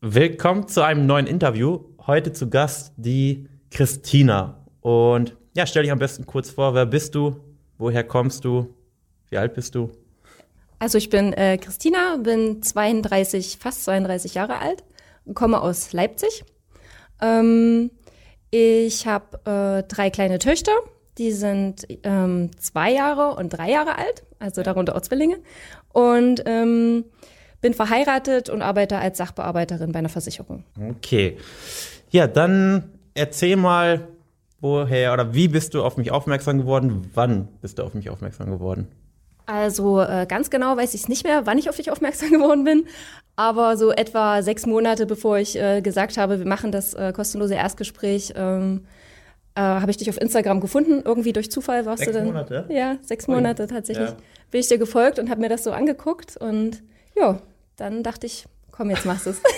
Willkommen zu einem neuen Interview. Heute zu Gast die Christina. Und ja, stell dich am besten kurz vor, wer bist du? Woher kommst du? Wie alt bist du? Also ich bin äh, Christina, bin 32, fast 32 Jahre alt, komme aus Leipzig. Ähm, ich habe äh, drei kleine Töchter, die sind ähm, zwei Jahre und drei Jahre alt, also darunter auch Zwillinge. Und ähm, bin verheiratet und arbeite als Sachbearbeiterin bei einer Versicherung. Okay. Ja, dann erzähl mal, woher oder wie bist du auf mich aufmerksam geworden? Wann bist du auf mich aufmerksam geworden? Also äh, ganz genau weiß ich es nicht mehr, wann ich auf dich aufmerksam geworden bin. Aber so etwa sechs Monate bevor ich äh, gesagt habe, wir machen das äh, kostenlose Erstgespräch, ähm, äh, habe ich dich auf Instagram gefunden. Irgendwie durch Zufall warst sechs du dann. Monate? Ja, sechs Monate tatsächlich. Ja. Bin ich dir gefolgt und habe mir das so angeguckt und ja, dann dachte ich, komm, jetzt machst du es.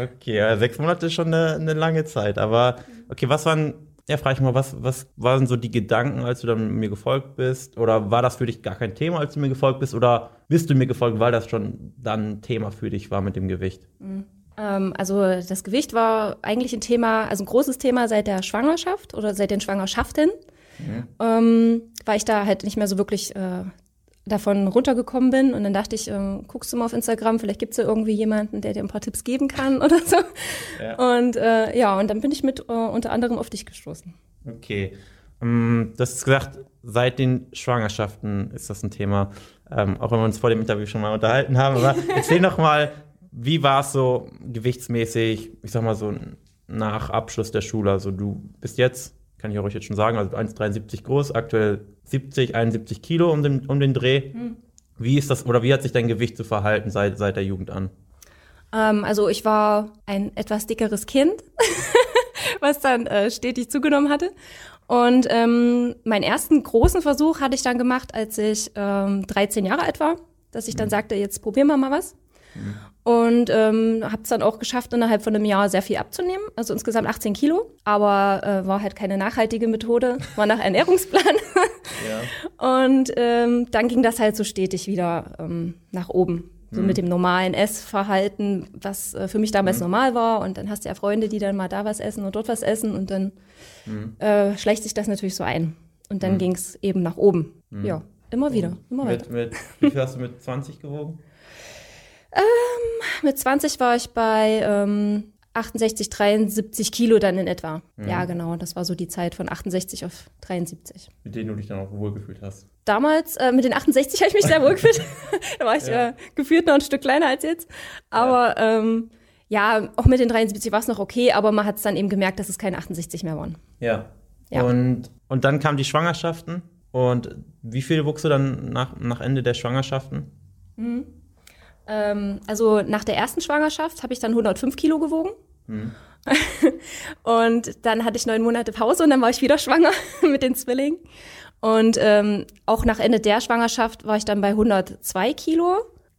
Okay, ja, sechs Monate ist schon eine, eine lange Zeit. Aber okay, was waren, ja, frage ich mal, was, was waren so die Gedanken, als du dann mir gefolgt bist? Oder war das für dich gar kein Thema, als du mir gefolgt bist? Oder bist du mir gefolgt, weil das schon dann ein Thema für dich war mit dem Gewicht? Ähm, also das Gewicht war eigentlich ein Thema, also ein großes Thema seit der Schwangerschaft oder seit den Schwangerschaften. Ähm, weil ich da halt nicht mehr so wirklich äh, davon runtergekommen bin. Und dann dachte ich, ähm, guckst du mal auf Instagram, vielleicht gibt es ja irgendwie jemanden, der dir ein paar Tipps geben kann oder so. Ja. Und äh, ja, und dann bin ich mit äh, unter anderem auf dich gestoßen. Okay. Ähm, Du hast gesagt, seit den Schwangerschaften ist das ein Thema, ähm, auch wenn wir uns vor dem Interview schon mal unterhalten haben. Aber erzähl noch mal, wie war es so gewichtsmäßig, ich sag mal so nach Abschluss der Schule? Also du bist jetzt, kann ich euch jetzt schon sagen, also 1,73 groß, aktuell 70, 71 Kilo um den, um den Dreh. Wie ist das, oder wie hat sich dein Gewicht so verhalten seit, seit der Jugend an? Ähm, also ich war ein etwas dickeres Kind, was dann äh, stetig zugenommen hatte. Und ähm, meinen ersten großen Versuch hatte ich dann gemacht, als ich ähm, 13 Jahre alt war, dass ich dann sagte, jetzt probieren wir mal was. Und ähm, habe es dann auch geschafft, innerhalb von einem Jahr sehr viel abzunehmen, also insgesamt 18 Kilo. Aber äh, war halt keine nachhaltige Methode, war nach Ernährungsplan. Ja. Und ähm, dann ging das halt so stetig wieder ähm, nach oben. So mit dem normalen Essverhalten, was äh, für mich damals normal war. Und dann hast du ja Freunde, die dann mal da was essen und dort was essen. Und dann äh, schleicht sich das natürlich so ein. Und dann ging es eben nach oben. Ja, immer wieder, immer weiter. Mit, mit, wie viel hast du mit 20 gewogen? Mit 20 war ich bei ähm, 68, 73 Kilo dann in etwa. Ja, genau. Das war so die Zeit von 68 auf 73. Mit denen du dich dann auch wohlgefühlt hast. Damals äh, mit den 68 habe ich mich sehr wohl gefühlt. da war ich Ja. äh, gefühlt noch ein Stück kleiner als jetzt. Aber ja, ähm, ja auch mit den 73 war es noch okay, aber man hat es dann eben gemerkt, dass es keine 68 mehr waren. Ja. Ja. Und, und dann kamen die Schwangerschaften. Und wie viel wuchst du dann nach, nach Ende der Schwangerschaften? Ähm, also nach der ersten Schwangerschaft habe ich dann 105 Kilo gewogen. und dann hatte ich neun Monate Pause und dann war ich wieder schwanger mit den Zwillingen. Und ähm, auch nach Ende der Schwangerschaft war ich dann bei 102 Kilo,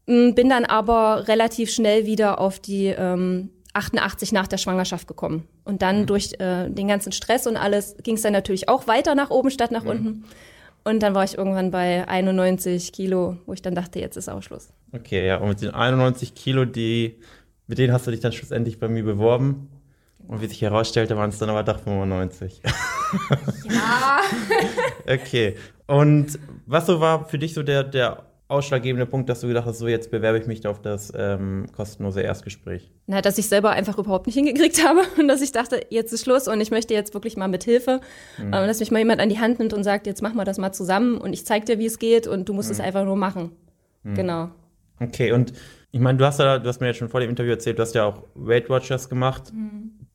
m, bin dann aber relativ schnell wieder auf die ähm, 88 nach der Schwangerschaft gekommen. Und dann durch äh, den ganzen Stress und alles ging es dann natürlich auch weiter nach oben statt nach unten. Und dann war ich irgendwann bei 91 Kilo, wo ich dann dachte, jetzt ist Ausschluss. Okay, ja. Und mit den 91 Kilo, die, mit denen hast du dich dann schlussendlich bei mir beworben. Und wie sich herausstellte, waren es dann aber doch 95. Ja. Okay. Und was so war für dich so der, der ausschlaggebende Punkt, dass du gedacht hast, so jetzt bewerbe ich mich auf das ähm, kostenlose Erstgespräch? Na, dass ich selber einfach überhaupt nicht hingekriegt habe und dass ich dachte, jetzt ist Schluss und ich möchte jetzt wirklich mal mit Hilfe, äh, dass mich mal jemand an die Hand nimmt und sagt, jetzt machen wir das mal zusammen und ich zeig dir, wie es geht und du musst es einfach nur machen. Genau. Okay, und ich meine, du hast ja, du hast mir jetzt schon vor dem Interview erzählt, du hast ja auch Weight Watchers gemacht.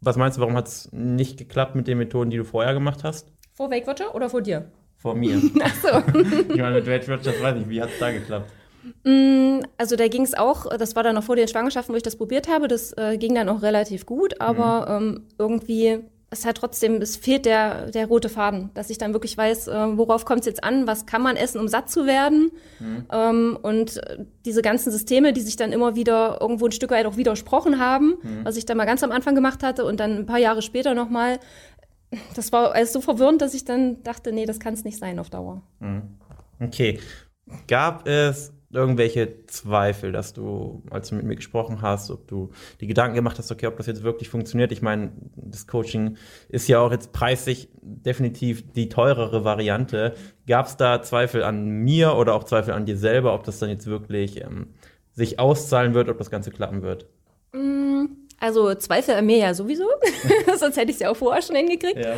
Was meinst du, warum hat es nicht geklappt mit den Methoden, die du vorher gemacht hast? Vor Wake Watcher oder vor dir? Vor mir. Ach so. ich meine, mit Weight Watchers weiß ich, wie hat es da geklappt? Mm, Also da ging es auch, das war dann noch vor den Schwangerschaften, wo ich das probiert habe, das äh, ging dann auch relativ gut, aber ähm, irgendwie, es hat trotzdem, es fehlt der, der rote Faden, dass ich dann wirklich weiß, äh, worauf kommt es jetzt an, was kann man essen, um satt zu werden. Ähm, und äh, diese ganzen Systeme, die sich dann immer wieder irgendwo ein Stück weit auch widersprochen haben, was ich dann mal ganz am Anfang gemacht hatte und dann ein paar Jahre später nochmal, das war alles so verwirrend, dass ich dann dachte, nee, das kann es nicht sein auf Dauer. Okay. Gab es irgendwelche Zweifel, dass du, als du mit mir gesprochen hast, ob du die Gedanken gemacht hast, okay, ob das jetzt wirklich funktioniert? Ich meine, das Coaching ist ja auch jetzt preislich definitiv die teurere Variante. Gab es da Zweifel an mir oder auch Zweifel an dir selber, ob das dann jetzt wirklich ähm, sich auszahlen wird, ob das Ganze klappen wird? Mm, also Zweifel an mir ja sowieso, sonst hätte ich es ja auch vorher schon hingekriegt. Ja.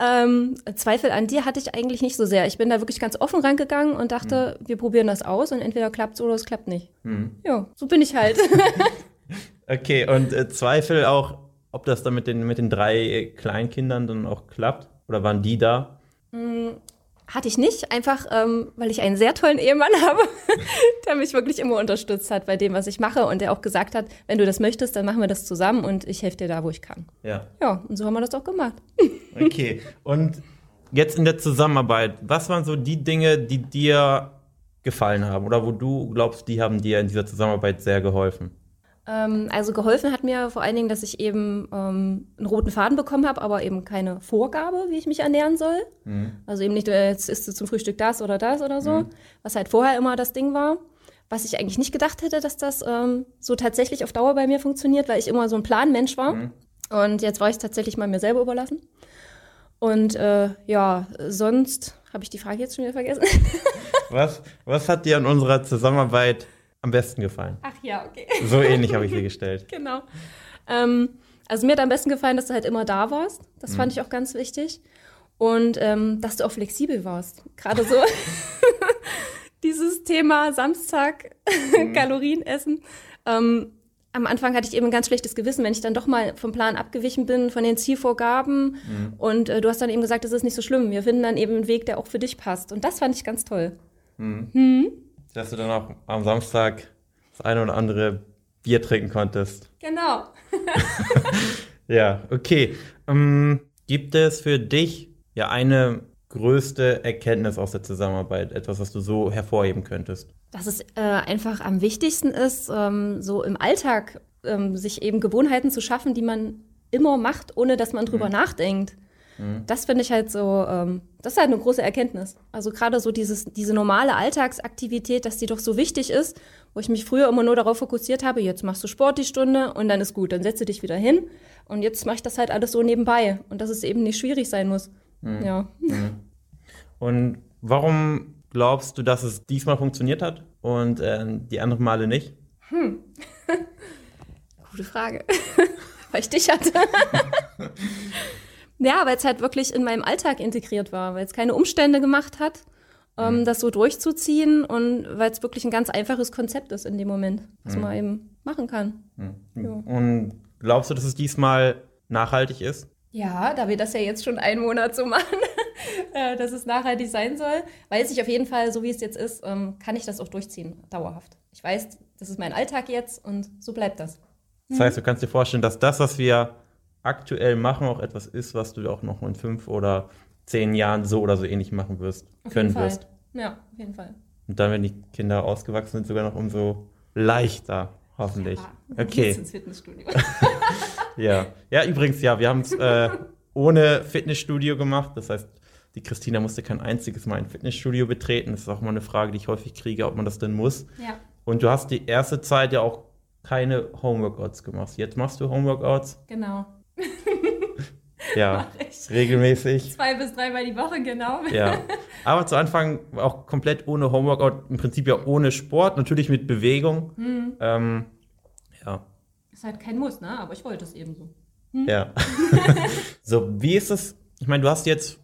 Ähm, Zweifel an dir hatte ich eigentlich nicht so sehr. Ich bin da wirklich ganz offen rangegangen und dachte, mhm. wir probieren das aus und entweder klappt es oder es klappt nicht. Mhm. Ja, so bin ich halt. okay, und äh, Zweifel auch, ob das dann mit den, mit den drei Kleinkindern dann auch klappt? Oder waren die da? Mm, hatte ich nicht, einfach ähm, weil ich einen sehr tollen Ehemann habe, der mich wirklich immer unterstützt hat bei dem, was ich mache und der auch gesagt hat, wenn du das möchtest, dann machen wir das zusammen und ich helfe dir da, wo ich kann. Ja. Ja, und so haben wir das auch gemacht. okay, und jetzt in der Zusammenarbeit, was waren so die Dinge, die dir gefallen haben oder wo du glaubst, die haben dir in dieser Zusammenarbeit sehr geholfen? Ähm, also geholfen hat mir vor allen Dingen, dass ich eben ähm, einen roten Faden bekommen habe, aber eben keine Vorgabe, wie ich mich ernähren soll. Mhm. Also eben nicht, äh, jetzt isst du zum Frühstück das oder das oder so, mhm. was halt vorher immer das Ding war. Was ich eigentlich nicht gedacht hätte, dass das ähm, so tatsächlich auf Dauer bei mir funktioniert, weil ich immer so ein Planmensch war. Mhm. Und jetzt war ich tatsächlich mal mir selber überlassen. Und äh, ja, sonst habe ich die Frage jetzt schon wieder vergessen. was, was hat dir an unserer Zusammenarbeit am besten gefallen? Ach ja, okay. So ähnlich habe ich sie gestellt. genau. Ähm, also mir hat am besten gefallen, dass du halt immer da warst. Das mhm. fand ich auch ganz wichtig. Und ähm, dass du auch flexibel warst. Gerade so dieses Thema Samstag mhm. Kalorien essen. Ähm, am Anfang hatte ich eben ein ganz schlechtes Gewissen, wenn ich dann doch mal vom Plan abgewichen bin, von den Zielvorgaben. Mhm. Und äh, du hast dann eben gesagt, das ist nicht so schlimm. Wir finden dann eben einen Weg, der auch für dich passt. Und das fand ich ganz toll. Mhm. Dass du dann auch am Samstag das eine oder andere Bier trinken konntest. Genau. ja, okay. Ähm, gibt es für dich ja eine größte Erkenntnis aus der Zusammenarbeit? Etwas, was du so hervorheben könntest? Dass es äh, einfach am wichtigsten ist, ähm, so im Alltag ähm, sich eben Gewohnheiten zu schaffen, die man immer macht, ohne dass man drüber mhm. nachdenkt. Mhm. Das finde ich halt so, ähm, das ist halt eine große Erkenntnis. Also gerade so dieses, diese normale Alltagsaktivität, dass die doch so wichtig ist, wo ich mich früher immer nur darauf fokussiert habe, jetzt machst du Sport die Stunde und dann ist gut, dann setze dich wieder hin und jetzt mache ich das halt alles so nebenbei und dass es eben nicht schwierig sein muss. Mhm. Ja. Mhm. Und warum glaubst du, dass es diesmal funktioniert hat und äh, die anderen Male nicht? Hm. Gute Frage. Weil ich dich hatte. Ja, weil es halt wirklich in meinem Alltag integriert war, weil es keine Umstände gemacht hat, ähm, mhm. das so durchzuziehen und weil es wirklich ein ganz einfaches Konzept ist in dem Moment, was mhm. man eben machen kann. Mhm. Ja. Und glaubst du, dass es diesmal nachhaltig ist? Ja, da wir das ja jetzt schon einen Monat so machen, äh, dass es nachhaltig sein soll, weiß ich auf jeden Fall, so wie es jetzt ist, ähm, kann ich das auch durchziehen, dauerhaft. Ich weiß, das ist mein Alltag jetzt und so bleibt das. Das heißt, du kannst dir vorstellen, dass das, was wir aktuell machen, auch etwas ist, was du auch noch in fünf oder zehn Jahren so oder so ähnlich machen wirst, auf können wirst. Ja, auf jeden Fall. Und dann, wenn die Kinder ausgewachsen sind, sogar noch umso leichter, hoffentlich. Ja, okay. Ins Fitnessstudio. ja. ja, übrigens, ja, wir haben es äh, ohne Fitnessstudio gemacht. Das heißt, die Christina musste kein einziges Mal ein Fitnessstudio betreten. Das ist auch mal eine Frage, die ich häufig kriege, ob man das denn muss. Ja. Und du hast die erste Zeit ja auch keine Homeworkouts gemacht. Jetzt machst du Homeworkouts. Genau. Ja, regelmäßig. Zwei bis dreimal die Woche, genau. Ja. Aber zu Anfang auch komplett ohne Homeworkout, im Prinzip ja ohne Sport, natürlich mit Bewegung. Hm. Ähm, ja. Ist halt kein Muss, ne? Aber ich wollte es eben so. Hm? Ja. so, wie ist es? Ich meine, du hast jetzt,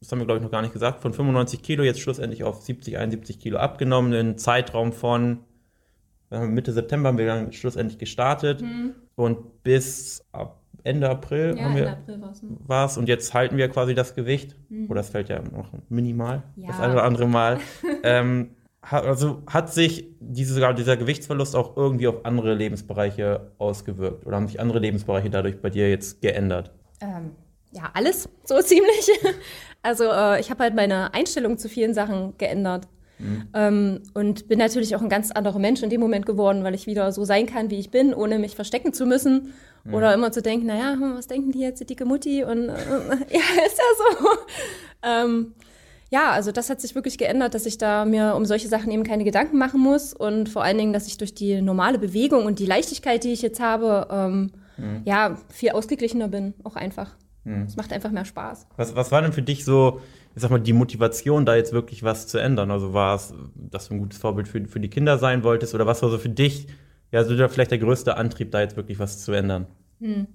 das haben wir glaube ich noch gar nicht gesagt, von 95 Kilo jetzt schlussendlich auf 70, 71 Kilo abgenommen, in einem Zeitraum von Mitte September haben wir dann schlussendlich gestartet hm. und bis ab Ende April ja, haben wir April war es und jetzt halten wir quasi das Gewicht. Mhm. Oder es fällt ja noch minimal, ja. das eine oder andere Mal. ähm, hat, also hat sich diese, dieser Gewichtsverlust auch irgendwie auf andere Lebensbereiche ausgewirkt? Oder haben sich andere Lebensbereiche dadurch bei dir jetzt geändert? Ähm, ja, alles so ziemlich. Also äh, ich habe halt meine Einstellung zu vielen Sachen geändert. Mhm. Ähm, und bin natürlich auch ein ganz anderer Mensch in dem Moment geworden, weil ich wieder so sein kann, wie ich bin, ohne mich verstecken zu müssen mhm. oder immer zu denken, naja, hm, was denken die jetzt, die dicke Mutti? Und äh, ja, ist ja so. ähm, ja, also das hat sich wirklich geändert, dass ich da mir um solche Sachen eben keine Gedanken machen muss und vor allen Dingen, dass ich durch die normale Bewegung und die Leichtigkeit, die ich jetzt habe, ähm, mhm. ja, viel ausgeglichener bin, auch einfach. Mhm. Es macht einfach mehr Spaß. Was, was war denn für dich so, ich sag mal, die Motivation, da jetzt wirklich was zu ändern? Also war es, dass du ein gutes Vorbild für, für die Kinder sein wolltest oder was war so für dich, ja, so vielleicht der größte Antrieb, da jetzt wirklich was zu ändern? Mhm.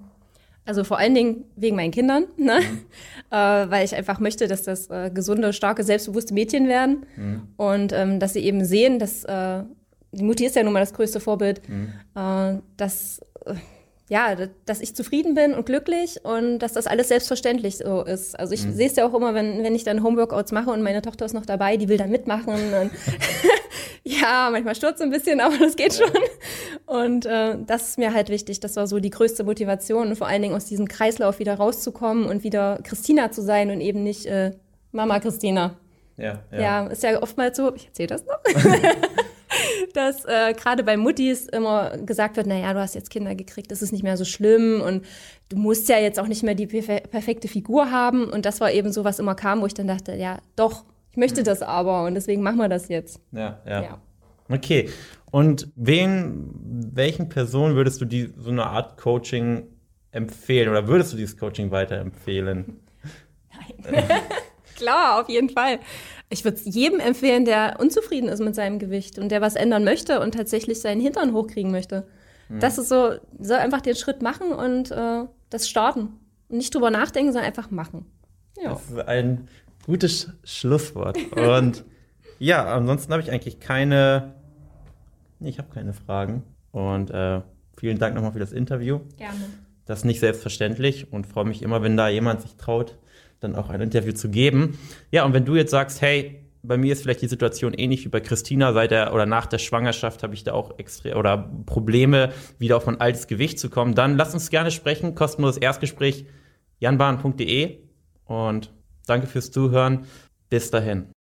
Also vor allen Dingen wegen meinen Kindern, ne? Mhm. äh, weil ich einfach möchte, dass das äh, gesunde, starke, selbstbewusste Mädchen werden mhm. und ähm, dass sie eben sehen, dass äh, die Mutti ist ja nun mal das größte Vorbild, mhm. Dass äh, ja, dass ich zufrieden bin und glücklich und dass das alles selbstverständlich so ist. Also ich mhm. sehe es ja auch immer, wenn, wenn ich dann Homeworkouts mache und meine Tochter ist noch dabei, die will dann mitmachen. Und ja, manchmal stürzt ein bisschen, aber das geht schon. Und äh, das ist mir halt wichtig. Das war so die größte Motivation und vor allen Dingen aus diesem Kreislauf wieder rauszukommen und wieder Christina zu sein und eben nicht äh, Mama Christina. Ja, ja. ja, ist ja oftmals so, ich erzähle das noch. dass äh, gerade bei Muttis immer gesagt wird, naja, du hast jetzt Kinder gekriegt, das ist nicht mehr so schlimm und du musst ja jetzt auch nicht mehr die perfekte Figur haben. Und das war eben so, was immer kam, wo ich dann dachte, ja, doch, ich möchte das aber und deswegen machen wir das jetzt. Ja, ja. ja. Okay. Und wen, welchen Personen würdest du die, so eine Art Coaching empfehlen oder würdest du dieses Coaching weiterempfehlen? Nein. Klar, auf jeden Fall. Ich würde es jedem empfehlen, der unzufrieden ist mit seinem Gewicht und der was ändern möchte und tatsächlich seinen Hintern hochkriegen möchte. Mhm. Das ist so, soll einfach den Schritt machen und äh, das starten. Und nicht drüber nachdenken, sondern einfach machen. Ja. Das ist ein gutes Schlusswort. Und ja, ansonsten habe ich eigentlich keine, nee, ich habe keine Fragen. Und äh, vielen Dank nochmal für das Interview. Gerne. Das ist nicht selbstverständlich und freue mich immer, wenn da jemand sich traut, dann auch ein Interview zu geben. Ja, und wenn du jetzt sagst, hey, bei mir ist vielleicht die Situation ähnlich wie bei Christina seit der oder nach der Schwangerschaft habe ich da auch extra oder Probleme, wieder auf mein altes Gewicht zu kommen, dann lass uns gerne sprechen. Kostenloses Erstgespräch janbahn.de und danke fürs Zuhören. Bis dahin.